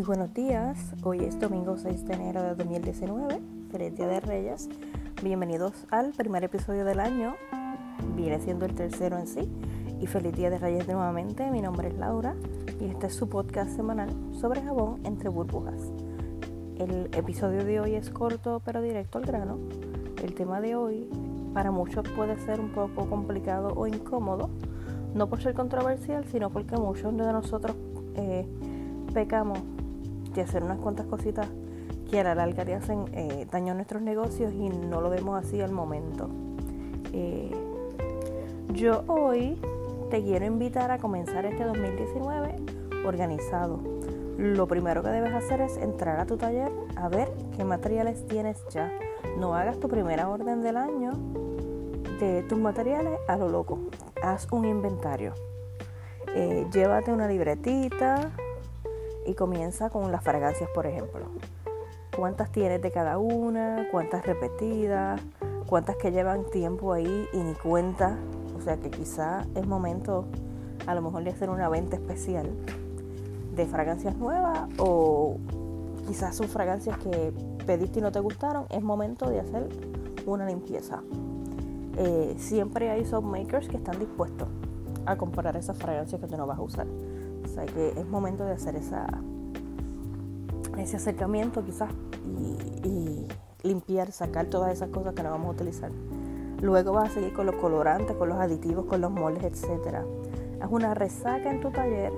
Muy buenos días, hoy es domingo 6 de enero de 2019, feliz Día de Reyes. Bienvenidos al primer episodio del año, viene siendo el tercero en sí. Y feliz Día de Reyes nuevamente, mi nombre es Laura y este es su podcast semanal sobre jabón entre burbujas. El episodio de hoy es corto pero directo al grano. El tema de hoy para muchos puede ser un poco complicado o incómodo, no por ser controversial, sino porque muchos de nosotros eh, pecamos de hacer unas cuantas cositas que a la larga le hacen eh, daño a nuestros negocios y no lo vemos así al momento. Eh, yo hoy te quiero invitar a comenzar este 2019 organizado. Lo primero que debes hacer es entrar a tu taller a ver qué materiales tienes ya. No hagas tu primera orden del año de tus materiales a lo loco. Haz un inventario. Eh, llévate una libretita, y comienza con las fragancias, por ejemplo. ¿Cuántas tienes de cada una? ¿Cuántas repetidas? ¿Cuántas que llevan tiempo ahí y ni cuenta? O sea que quizá es momento a lo mejor de hacer una venta especial de fragancias nuevas o quizás son fragancias que pediste y no te gustaron. Es momento de hacer una limpieza. Eh, siempre hay soap makers que están dispuestos a comprar esas fragancias que tú no vas a usar. O sea que es momento de hacer esa, ese acercamiento quizás y, limpiar, sacar todas esas cosas que no vamos a utilizar. Luego vas a seguir con los colorantes, con los aditivos, con los moldes, etc. Haz una resaca en tu taller.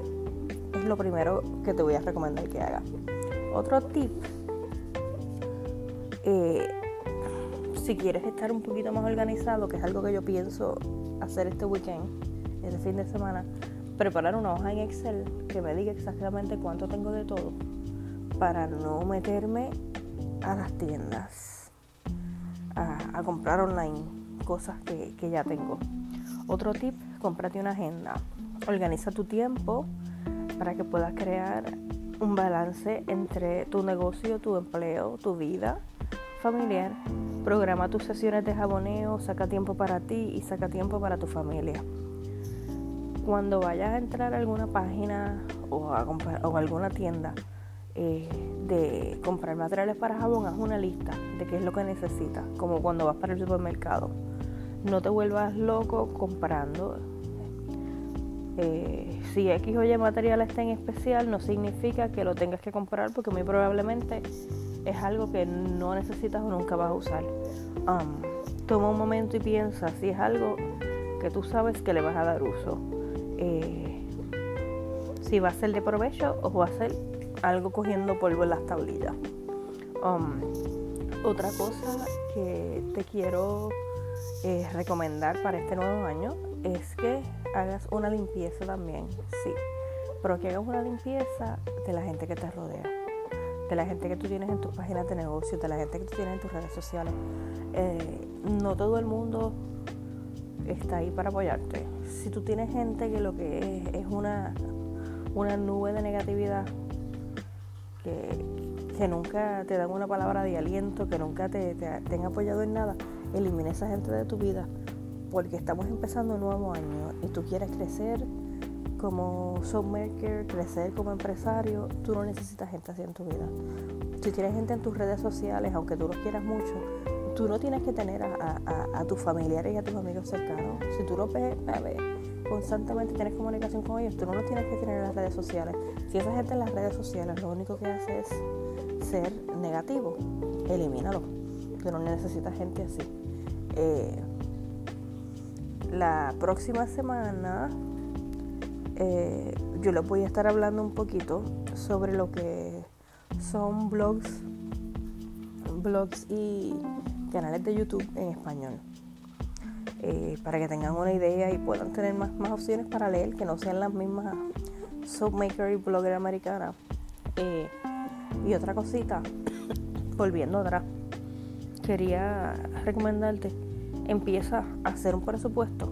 Es lo primero que te voy a recomendar que hagas. Otro tip. Eh, si quieres estar un poquito más organizado, que es algo que yo pienso hacer este weekend, este fin de semana, preparar una hoja en Excel que me diga exactamente cuánto tengo de todo para no meterme a las tiendas a, comprar online cosas que, que, ya tengo. Otro tip, cómprate una agenda. Organiza tu tiempo para que puedas crear un balance entre tu negocio, tu empleo, tu vida familiar. Programa tus sesiones de jaboneo, saca tiempo para ti y saca tiempo para tu familia cuando vayas a entrar a alguna página o a, comprar, o alguna tienda eh, de comprar materiales para jabón, haz una lista de qué es lo que necesitas, como cuando vas para el supermercado. No te vuelvas loco comprando. Eh, si X o Y material está en especial, no significa que lo tengas que comprar porque muy probablemente es algo que no necesitas o nunca vas a usar. Um, toma un momento y piensa si es algo que tú sabes que le vas a dar uso eh, si va a ser de provecho o va a ser algo cogiendo polvo en las tablillas. Um, otra cosa que te quiero eh, recomendar para este nuevo año es que hagas una limpieza también, sí, pero que hagas una limpieza de la gente que te rodea, de la gente que tú tienes en tus páginas de negocio, de la gente que tú tienes en tus redes sociales. Eh, no todo el mundo está ahí para apoyarte. Si tú tienes gente que lo que es es una, una nube de negatividad, que, que nunca te dan una palabra de aliento, que nunca te, te, han apoyado en nada, elimina esa gente de tu vida, porque estamos empezando un nuevo año y tú quieres crecer como softmaker, crecer como empresario, tú no necesitas gente así en tu vida. Si tienes gente en tus redes sociales, aunque tú los quieras mucho, tú no tienes que tener a, tus familiares y a tus amigos cercanos. Si tú los ves, constantemente tienes comunicación con ellos, tú no los tienes que tener en las redes sociales. Si esa gente en las redes sociales lo único que hace es ser negativo, elimínalo. Tú no necesitas gente así. Eh, la próxima semana eh, yo les voy a estar hablando un poquito sobre lo que son blogs, blogs y canales de YouTube en español. Eh, para que tengan una idea y puedan tener más, más opciones para leer que no sean las mismas Soapmaker y blogger americana. Eh, y otra cosita, volviendo atrás, quería recomendarte, empieza a hacer un presupuesto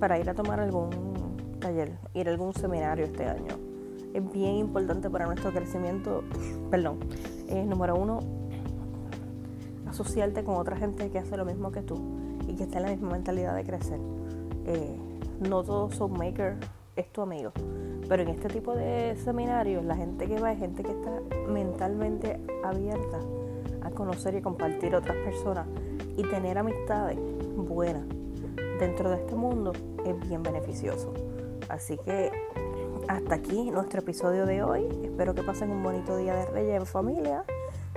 para ir a tomar algún taller, ir a algún seminario este año. Es bien importante para nuestro crecimiento, perdón, es número uno, asociarte con otra gente que hace lo mismo que tú y que está en la misma mentalidad de crecer. Eh, no todos son makers es tu amigo. Pero en este tipo de seminarios, la gente que va es gente que está mentalmente abierta a conocer y compartir otras personas y tener amistades buenas dentro de este mundo es bien beneficioso. Así que hasta aquí nuestro episodio de hoy. Espero que pasen un bonito día de Reyes en familia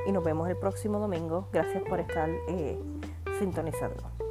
y nos vemos el próximo domingo. Gracias por estar eh, sintonizando.